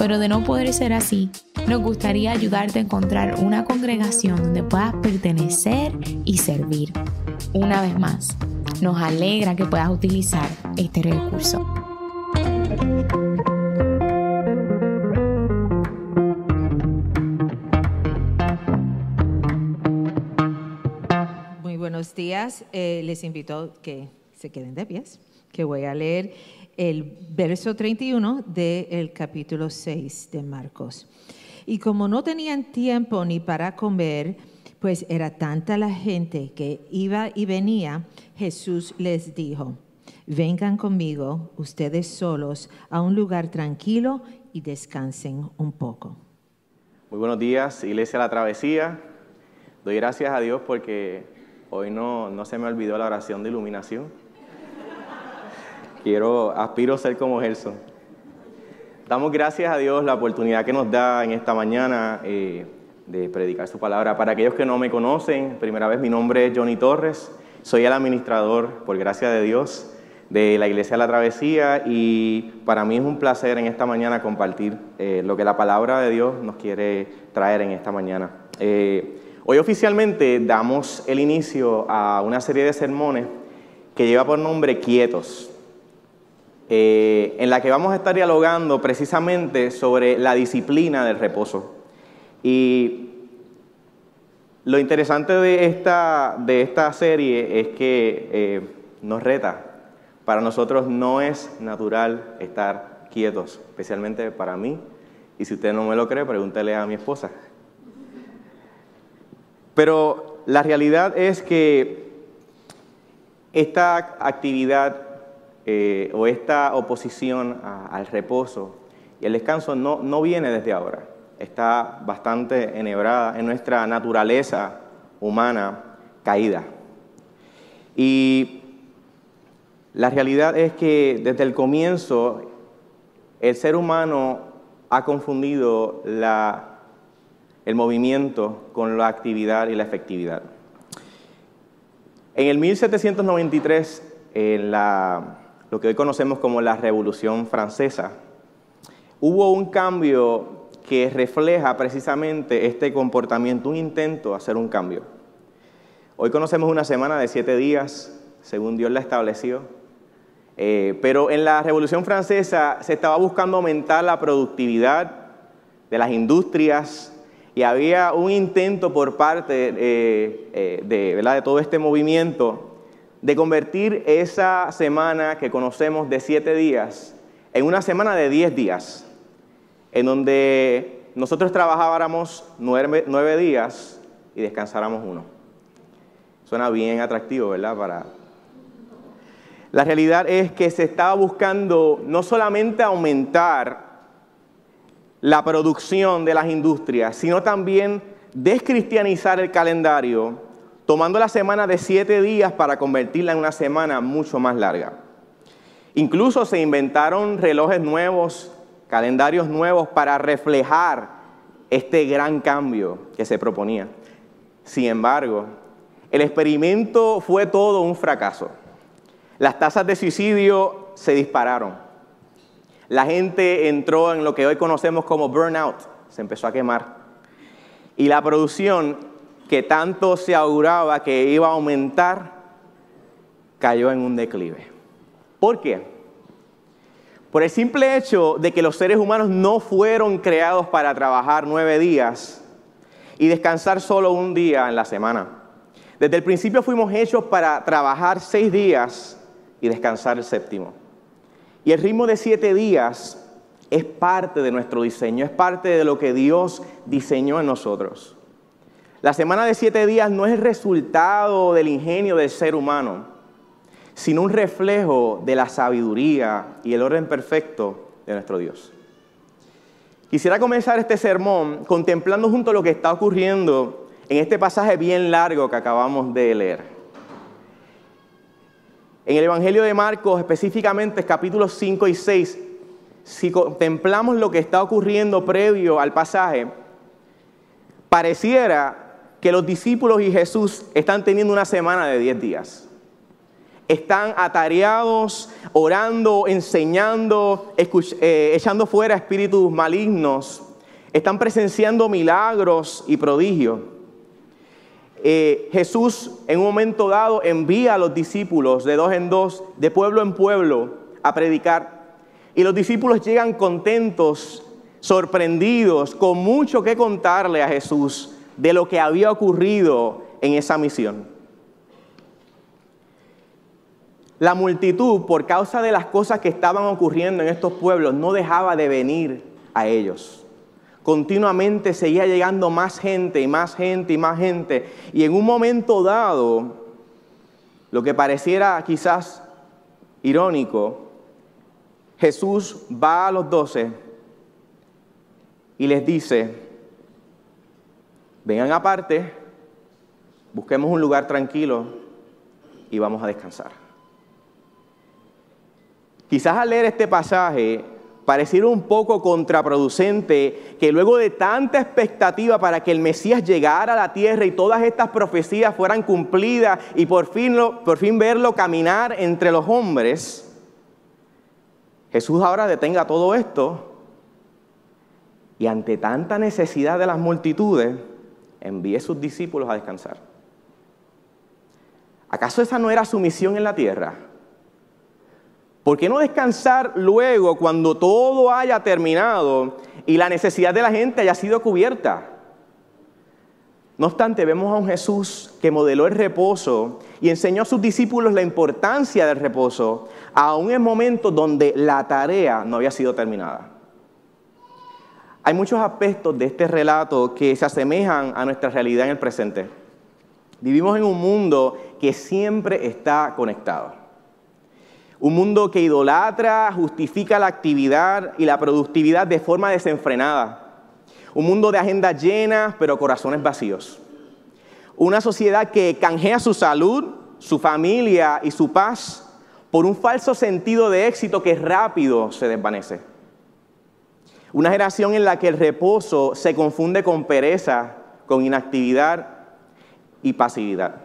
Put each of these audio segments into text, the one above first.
pero de no poder ser así, nos gustaría ayudarte a encontrar una congregación donde puedas pertenecer y servir. Una vez más, nos alegra que puedas utilizar este recurso. Muy buenos días. Eh, les invito que se queden de pies, que voy a leer el verso 31 del capítulo 6 de Marcos. Y como no tenían tiempo ni para comer, pues era tanta la gente que iba y venía, Jesús les dijo, vengan conmigo ustedes solos a un lugar tranquilo y descansen un poco. Muy buenos días, Iglesia La Travesía. Doy gracias a Dios porque hoy no, no se me olvidó la oración de iluminación. Quiero, aspiro a ser como Gerson. Damos gracias a Dios la oportunidad que nos da en esta mañana eh, de predicar su palabra. Para aquellos que no me conocen, primera vez mi nombre es Johnny Torres, soy el administrador, por gracia de Dios, de la Iglesia de la Travesía y para mí es un placer en esta mañana compartir eh, lo que la palabra de Dios nos quiere traer en esta mañana. Eh, hoy oficialmente damos el inicio a una serie de sermones que lleva por nombre Quietos. Eh, en la que vamos a estar dialogando precisamente sobre la disciplina del reposo. Y lo interesante de esta, de esta serie es que eh, nos reta. Para nosotros no es natural estar quietos, especialmente para mí. Y si usted no me lo cree, pregúntele a mi esposa. Pero la realidad es que esta actividad eh, o esta oposición al reposo y el descanso no, no viene desde ahora. Está bastante enhebrada en nuestra naturaleza humana caída. Y la realidad es que desde el comienzo el ser humano ha confundido la, el movimiento con la actividad y la efectividad. En el 1793, en la lo que hoy conocemos como la Revolución Francesa, hubo un cambio que refleja precisamente este comportamiento, un intento de hacer un cambio. Hoy conocemos una semana de siete días, según Dios la estableció, eh, pero en la Revolución Francesa se estaba buscando aumentar la productividad de las industrias y había un intento por parte eh, eh, de, de todo este movimiento de convertir esa semana que conocemos de siete días en una semana de diez días, en donde nosotros trabajáramos nueve, días y descansáramos uno. Suena bien atractivo, ¿verdad? Para... La realidad es que se estaba buscando no solamente aumentar la producción de las industrias, sino también descristianizar el calendario tomando la semana de siete días para convertirla en una semana mucho más larga. Incluso se inventaron relojes nuevos, calendarios nuevos para reflejar este gran cambio que se proponía. Sin embargo, el experimento fue todo un fracaso. Las tasas de suicidio se dispararon. La gente entró en lo que hoy conocemos como burnout, se empezó a quemar. Y la producción que tanto se auguraba que iba a aumentar, cayó en un declive. ¿Por qué? Por el simple hecho de que los seres humanos no fueron creados para trabajar nueve días y descansar solo un día en la semana. Desde el principio fuimos hechos para trabajar seis días y descansar el séptimo. Y el ritmo de siete días es parte de nuestro diseño, es parte de lo que Dios diseñó en nosotros. La semana de siete días no es el resultado del ingenio del ser humano, sino un reflejo de la sabiduría y el orden perfecto de nuestro Dios. Quisiera comenzar este sermón contemplando junto lo que está ocurriendo en este pasaje bien largo que acabamos de leer. En el Evangelio de Marcos, específicamente capítulos 5 y 6, si contemplamos lo que está ocurriendo previo al pasaje, pareciera que los discípulos y Jesús están teniendo una semana de 10 días. Están atareados, orando, enseñando, eh, echando fuera espíritus malignos. Están presenciando milagros y prodigios. Eh, Jesús en un momento dado envía a los discípulos de dos en dos, de pueblo en pueblo, a predicar. Y los discípulos llegan contentos, sorprendidos, con mucho que contarle a Jesús de lo que había ocurrido en esa misión. La multitud, por causa de las cosas que estaban ocurriendo en estos pueblos, no dejaba de venir a ellos. Continuamente seguía llegando más gente y más gente y más gente. Y en un momento dado, lo que pareciera quizás irónico, Jesús va a los doce y les dice, vengan aparte, busquemos un lugar tranquilo y vamos a descansar. Quizás al leer este pasaje pareciera un poco contraproducente que luego de tanta expectativa para que el Mesías llegara a la tierra y todas estas profecías fueran cumplidas y por fin, por fin verlo caminar entre los hombres, Jesús ahora detenga todo esto y ante tanta necesidad de las multitudes, envíe a sus discípulos a descansar. ¿Acaso esa no era su misión en la tierra? ¿Por qué no descansar luego cuando todo haya terminado y la necesidad de la gente haya sido cubierta? No obstante, vemos a un Jesús que modeló el reposo y enseñó a sus discípulos la importancia del reposo, aún en momentos donde la tarea no había sido terminada. Hay muchos aspectos de este relato que se asemejan a nuestra realidad en el presente. Vivimos en un mundo que siempre está conectado. Un mundo que idolatra, justifica la actividad y la productividad de forma desenfrenada. Un mundo de agendas llenas, pero corazones vacíos. Una sociedad que canjea su salud, su familia y su paz por un falso sentido de éxito que rápido se desvanece. Una generación en la que el reposo se confunde con pereza, con inactividad y pasividad.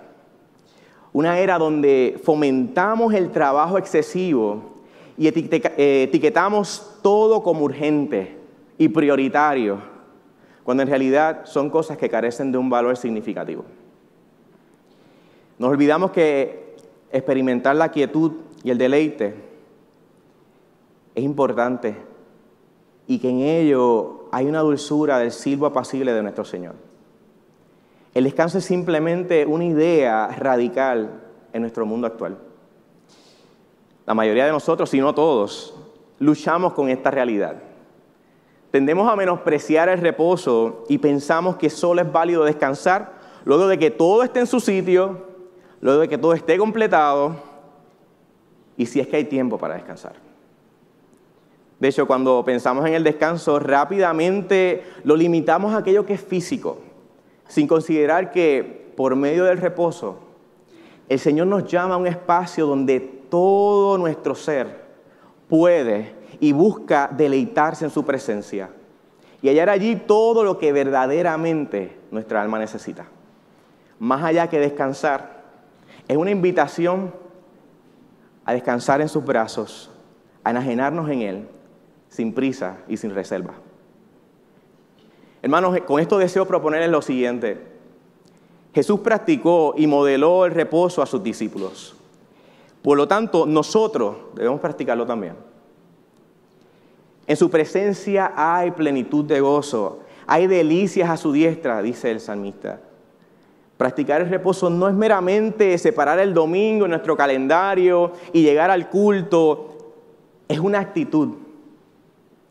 Una era donde fomentamos el trabajo excesivo y etiquetamos todo como urgente y prioritario, cuando en realidad son cosas que carecen de un valor significativo. Nos olvidamos que experimentar la quietud y el deleite es importante y que en ello hay una dulzura del silbo apacible de nuestro Señor. El descanso es simplemente una idea radical en nuestro mundo actual. La mayoría de nosotros, si no todos, luchamos con esta realidad. Tendemos a menospreciar el reposo y pensamos que solo es válido descansar luego de que todo esté en su sitio, luego de que todo esté completado y si es que hay tiempo para descansar. De hecho, cuando pensamos en el descanso, rápidamente lo limitamos a aquello que es físico, sin considerar que por medio del reposo, el Señor nos llama a un espacio donde todo nuestro ser puede y busca deleitarse en su presencia y hallar allí todo lo que verdaderamente nuestra alma necesita. Más allá que descansar, es una invitación a descansar en sus brazos, a enajenarnos en Él sin prisa y sin reserva. Hermanos, con esto deseo proponerles lo siguiente. Jesús practicó y modeló el reposo a sus discípulos. Por lo tanto, nosotros debemos practicarlo también. En su presencia hay plenitud de gozo, hay delicias a su diestra, dice el salmista. Practicar el reposo no es meramente separar el domingo en nuestro calendario y llegar al culto, es una actitud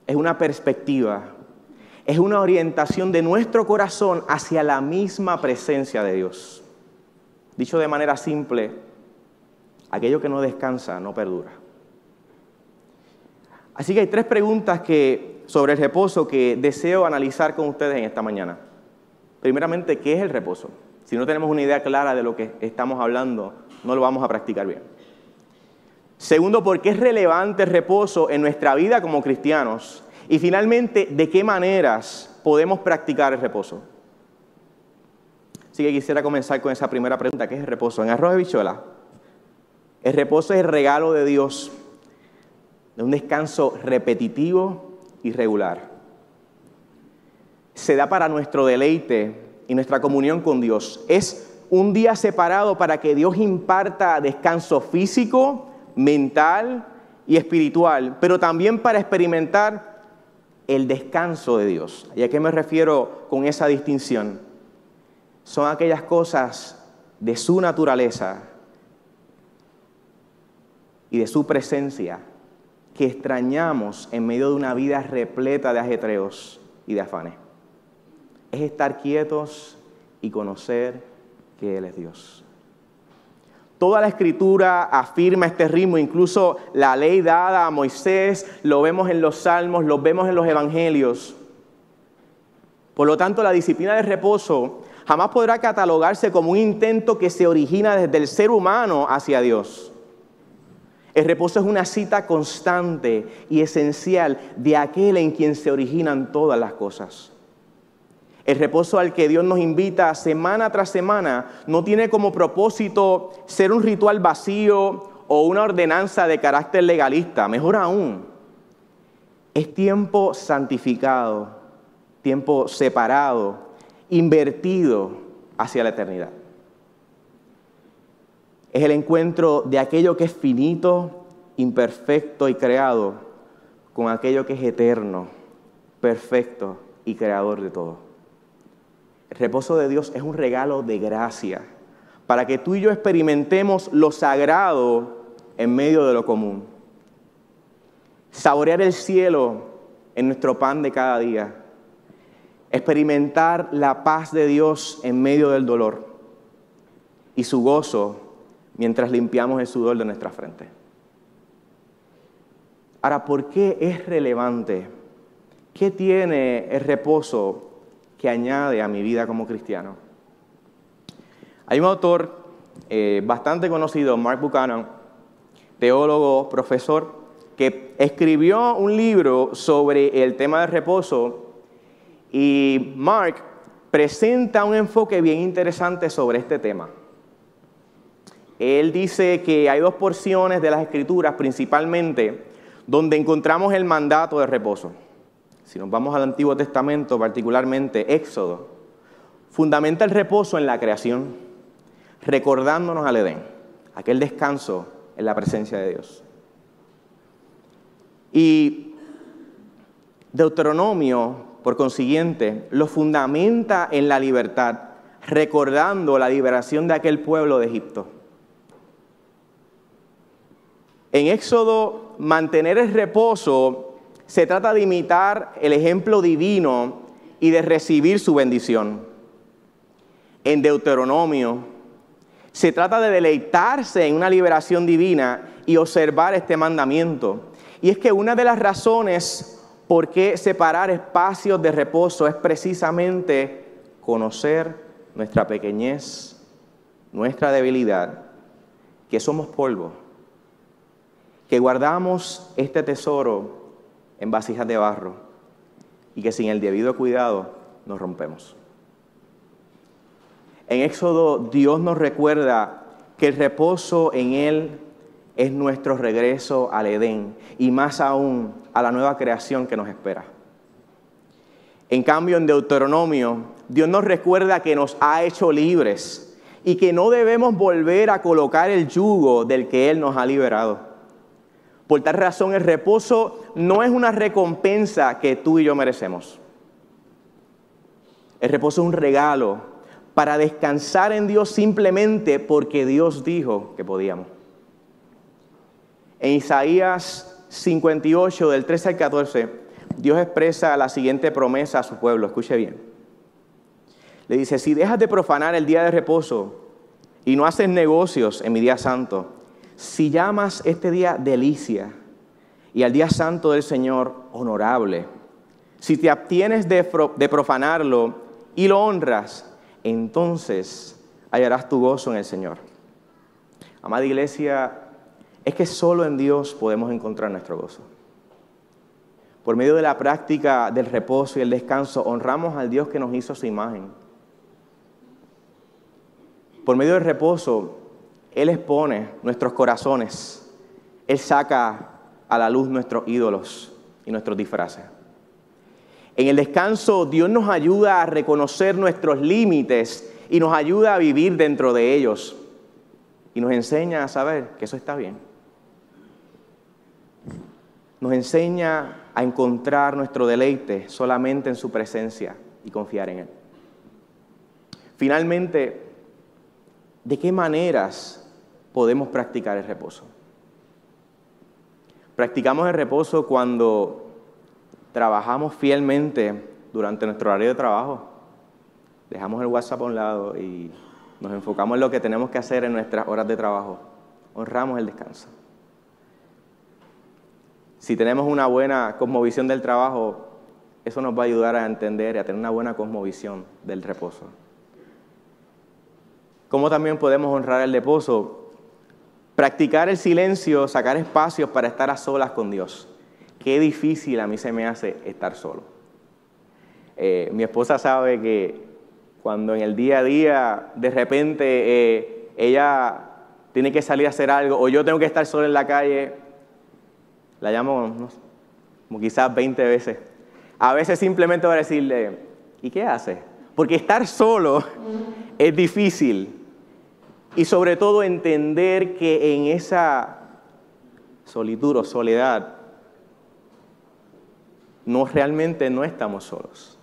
es una perspectiva, es una orientación de nuestro corazón hacia la misma presencia de Dios. Dicho de manera simple, aquello que no descansa no perdura. Así que hay tres preguntas que, sobre el reposo que deseo analizar con ustedes en esta mañana. primeramente, ¿qué es el reposo? Si no tenemos una idea clara de lo que estamos hablando, no lo vamos a practicar bien. Segundo, ¿por qué es relevante el reposo en nuestra vida como cristianos? Y finalmente, ¿de qué maneras podemos practicar el reposo? Así que quisiera comenzar con esa primera pregunta, ¿qué es el reposo? En arroz de bichuela, el reposo es el regalo de Dios de un descanso repetitivo y regular. Se da para nuestro deleite y nuestra comunión con Dios. Es un día separado para que Dios imparta descanso físico, mental y espiritual, pero también para experimentar el descanso de Dios. ¿Y a qué me refiero con esa distinción? Son aquellas cosas de su naturaleza y de su presencia que extrañamos en medio de una vida repleta de ajetreos y de afanes. Es estar quietos y conocer que Él es Dios. Toda la escritura afirma este ritmo, incluso la ley dada a Moisés, lo vemos en los salmos, lo vemos en los evangelios. Por lo tanto, la disciplina de reposo jamás podrá catalogarse como un intento que se origina desde el ser humano hacia Dios. El reposo es una cita constante y esencial de aquel en quien se originan todas las cosas. El reposo al que Dios nos invita semana tras semana no tiene como propósito ser un ritual vacío o una ordenanza de carácter legalista. Mejor aún, es tiempo santificado, tiempo separado, invertido hacia la eternidad es el encuentro de aquello que es finito, imperfecto y creado con aquello que es eterno, perfecto y creador de todo. El reposo de Dios es un regalo de gracia para que tú y yo experimentemos lo sagrado en medio de lo común. Saborear el cielo en nuestro pan de cada día. Experimentar la paz de Dios en medio del dolor y su gozo mientras limpiamos el sudor de nuestra frente. Ahora, ¿por qué es relevante? ¿Qué tiene el reposo que añade a mi vida como cristiano? Hay un autor eh, bastante conocido, Mark Buchanan, teólogo, profesor, que escribió un libro sobre el tema del reposo y Mark presenta un enfoque bien interesante sobre este tema. Él dice que hay dos porciones de las escrituras principalmente donde encontramos el mandato de reposo. Si nos vamos al Antiguo Testamento, particularmente Éxodo, fundamenta el reposo en la creación, recordándonos al Edén, aquel descanso en la presencia de Dios. Y Deuteronomio, por consiguiente, lo fundamenta en la libertad, recordando la liberación de aquel pueblo de Egipto. En Éxodo, mantener el reposo se trata de imitar el ejemplo divino y de recibir su bendición. En Deuteronomio, se trata de deleitarse en una liberación divina y observar este mandamiento. Y es que una de las razones por qué separar espacios de reposo es precisamente conocer nuestra pequeñez, nuestra debilidad, que somos polvo que guardamos este tesoro en vasijas de barro y que sin el debido cuidado nos rompemos. En Éxodo Dios nos recuerda que el reposo en Él es nuestro regreso al Edén y más aún a la nueva creación que nos espera. En cambio, en Deuteronomio, Dios nos recuerda que nos ha hecho libres y que no debemos volver a colocar el yugo del que Él nos ha liberado. Por tal razón, el reposo no es una recompensa que tú y yo merecemos. El reposo es un regalo para descansar en Dios simplemente porque Dios dijo que podíamos. En Isaías 58, del 13 al 14, Dios expresa la siguiente promesa a su pueblo. Escuche bien. Le dice, si dejas de profanar el día de reposo y no haces negocios en mi día santo, si llamas este día delicia y al día santo del Señor honorable, si te abstienes de, profanarlo y lo honras, entonces hallarás tu gozo en el Señor. Amada iglesia, es que solo en Dios podemos encontrar nuestro gozo. Por medio de la práctica del reposo y el descanso, honramos al Dios que nos hizo su imagen. Por medio del reposo, Él expone nuestros corazones. Él saca a la luz nuestros ídolos y nuestros disfraces. En el descanso, Dios nos ayuda a reconocer nuestros límites y nos ayuda a vivir dentro de ellos. Y nos enseña a saber que eso está bien. Nos enseña a encontrar nuestro deleite solamente en su presencia y confiar en Él. Finalmente, ¿de qué maneras podemos practicar el reposo? Practicamos el reposo cuando trabajamos fielmente durante nuestro horario de trabajo. Dejamos el WhatsApp a un lado y nos enfocamos en lo que tenemos que hacer en nuestras horas de trabajo. Honramos el descanso. Si tenemos una buena cosmovisión del trabajo, eso nos va a ayudar a entender y a tener una buena cosmovisión del reposo. ¿Cómo también podemos honrar el reposo? Practicar el silencio, sacar espacios para estar a solas con Dios. Qué difícil a mí se me hace estar solo. Eh, mi esposa sabe que cuando en el día a día de repente eh, ella tiene que salir a hacer algo o yo tengo que estar solo en la calle, la llamo como quizás 20 veces. A veces simplemente voy a decirle, ¿y qué hace? Porque estar solo es difícil. Y sobre todo entender que en esa solitud o soledad no realmente no estamos solos.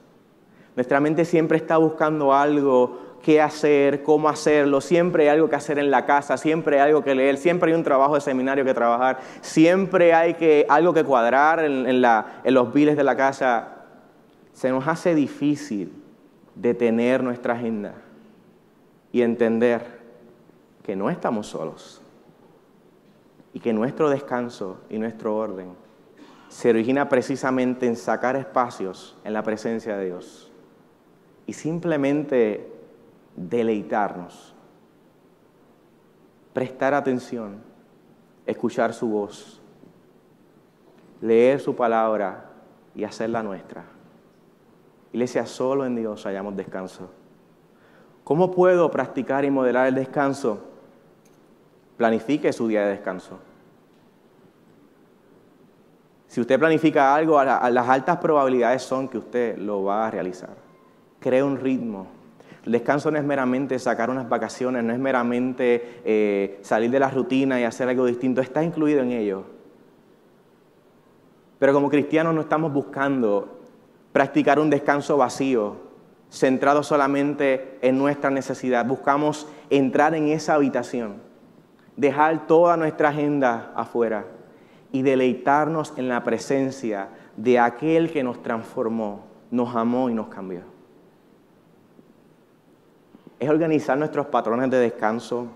Nuestra mente siempre está buscando algo qué hacer, cómo hacerlo, siempre hay algo que hacer en la casa, siempre hay algo que leer, siempre hay un trabajo de seminario que trabajar, siempre hay que, algo que cuadrar en, en los biles de la casa. Se nos hace difícil detener nuestra agenda y entender que no estamos solos y que nuestro descanso y nuestro orden se origina precisamente en sacar espacios en la presencia de Dios y simplemente deleitarnos, prestar atención, escuchar su voz, leer su palabra y hacerla nuestra. Iglesia, solo en Dios hallamos descanso. ¿Cómo puedo practicar y modelar el descanso? Planifique su día de descanso. Si usted planifica algo, las altas probabilidades son que usted lo va a realizar. Cree un ritmo, el descanso no es meramente sacar unas vacaciones, no es meramente eh, salir de la rutina y hacer algo distinto, está incluido en ello. Pero como cristianos no estamos buscando practicar un descanso vacío, centrado solamente en nuestra necesidad. Buscamos entrar en esa habitación, dejar toda nuestra agenda afuera y deleitarnos en la presencia de aquel que nos transformó, nos amó y nos cambió es organizar nuestros patrones de descanso,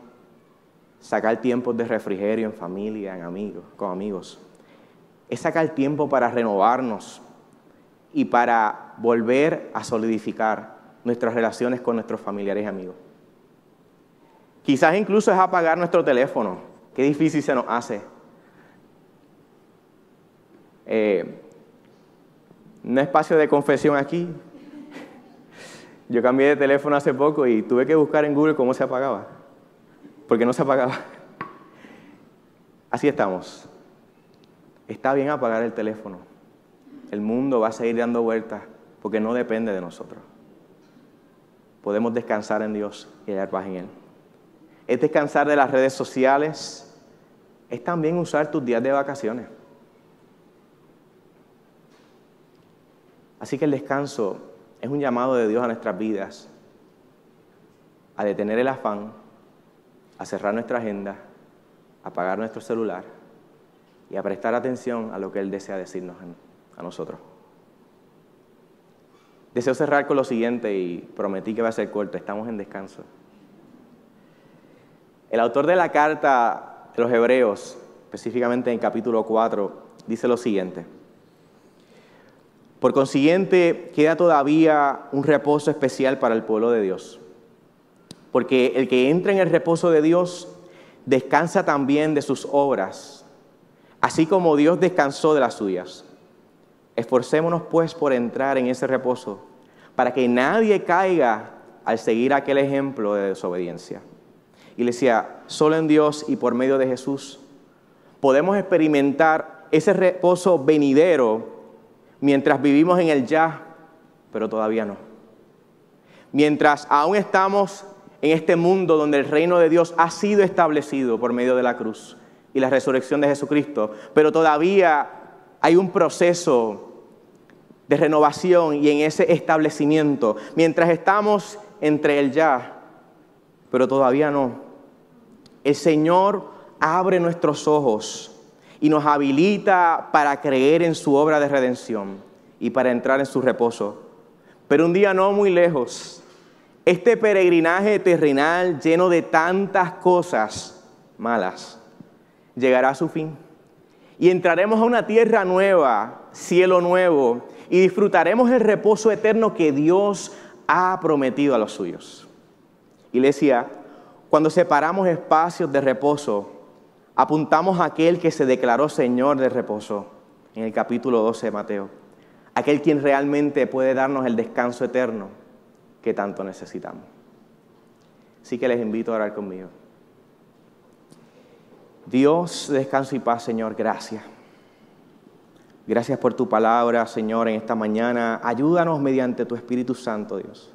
sacar tiempos de refrigerio en familia, en amigos, con amigos. Es sacar tiempo para renovarnos y para volver a solidificar nuestras relaciones con nuestros familiares y amigos. Quizás incluso es apagar nuestro teléfono. Qué difícil se nos hace. Eh, un espacio de confesión aquí. Yo cambié de teléfono hace poco y tuve que buscar en Google cómo se apagaba, porque no se apagaba. Así estamos. Está bien apagar el teléfono. El mundo va a seguir dando vueltas porque no depende de nosotros. Podemos descansar en Dios y hallar paz en Él. Es descansar de las redes sociales. Es también usar tus días de vacaciones. Así que el descanso es un llamado de Dios a nuestras vidas, a detener el afán, a cerrar nuestra agenda, a apagar nuestro celular y a prestar atención a lo que Él desea decirnos a nosotros. Deseo cerrar con lo siguiente y prometí que va a ser corto, estamos en descanso. El autor de la carta de los Hebreos, específicamente en capítulo 4, dice lo siguiente. Por consiguiente, queda todavía un reposo especial para el pueblo de Dios. Porque el que entra en el reposo de Dios descansa también de sus obras, así como Dios descansó de las suyas. Esforcémonos pues por entrar en ese reposo, para que nadie caiga al seguir aquel ejemplo de desobediencia. Y le decía, solo en Dios y por medio de Jesús podemos experimentar ese reposo venidero mientras vivimos en el ya, pero todavía no. Mientras aún estamos en este mundo donde el reino de Dios ha sido establecido por medio de la cruz y la resurrección de Jesucristo, pero todavía hay un proceso de renovación y en ese establecimiento, mientras estamos entre el ya, pero todavía no. El Señor abre nuestros ojos y nos habilita para creer en su obra de redención y para entrar en su reposo. Pero un día no muy lejos, este peregrinaje terrenal lleno de tantas cosas malas llegará a su fin. Y entraremos a una tierra nueva, cielo nuevo, y disfrutaremos el reposo eterno que Dios ha prometido a los suyos. Iglesia, cuando separamos espacios de reposo, apuntamos a aquel que se declaró Señor de reposo en el capítulo 12 de Mateo, aquel quien realmente puede darnos el descanso eterno que tanto necesitamos. Así que les invito a orar conmigo. Dios, descanso y paz, Señor, gracias. Gracias por tu palabra, Señor, en esta mañana. Ayúdanos mediante tu Espíritu Santo, Dios,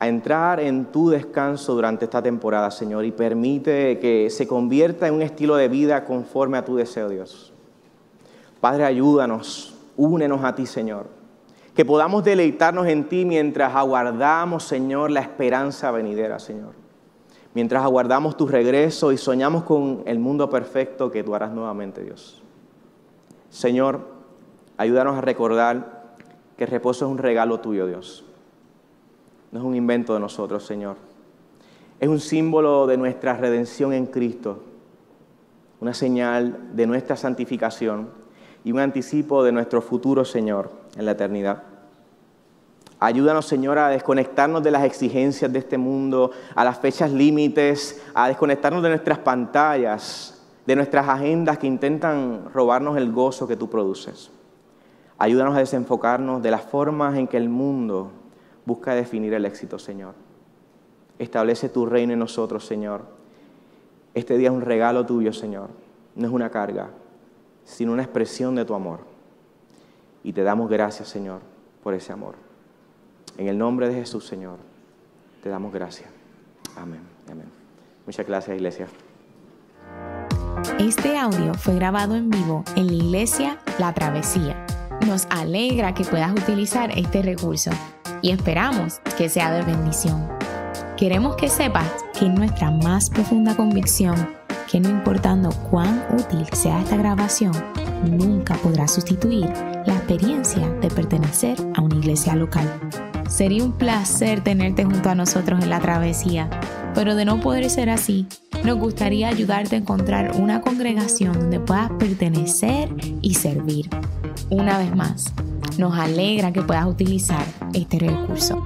a entrar en tu descanso durante esta temporada, Señor, y permite que se convierta en un estilo de vida conforme a tu deseo, Dios. Padre, ayúdanos, únenos a ti, Señor que podamos deleitarnos en ti mientras aguardamos, Señor, la esperanza venidera, Señor. Mientras aguardamos tu regreso y soñamos con el mundo perfecto que tú harás nuevamente, Dios. Señor, ayúdanos a recordar que el reposo es un regalo tuyo, Dios. No es un invento de nosotros, Señor. Es un símbolo de nuestra redención en Cristo, una señal de nuestra santificación y un anticipo de nuestro futuro, Señor, en la eternidad. Ayúdanos, Señor, a desconectarnos de las exigencias de este mundo, a las fechas límites, a desconectarnos de nuestras pantallas, de nuestras agendas que intentan robarnos el gozo que tú produces. Ayúdanos a desenfocarnos de las formas en que el mundo busca definir el éxito, Señor. Establece tu reino en nosotros, Señor. Este día es un regalo tuyo, Señor. No es una carga, sino una expresión de tu amor. Y te damos gracias, Señor, por ese amor. En el nombre de Jesús, Señor, te damos gracias. Amén. Amén. Muchas gracias, iglesia. Este audio fue grabado en vivo en la iglesia La Travesía. Nos alegra que puedas utilizar este recurso y esperamos que sea de bendición. Queremos que sepas que nuestra más profunda convicción que no importando cuán útil sea esta grabación, nunca podrá sustituir la experiencia de pertenecer a una iglesia local. Sería un placer tenerte junto a nosotros en la travesía, pero de no poder ser así, nos gustaría ayudarte a encontrar una congregación donde puedas pertenecer y servir. Una vez más, nos alegra que puedas utilizar este recurso.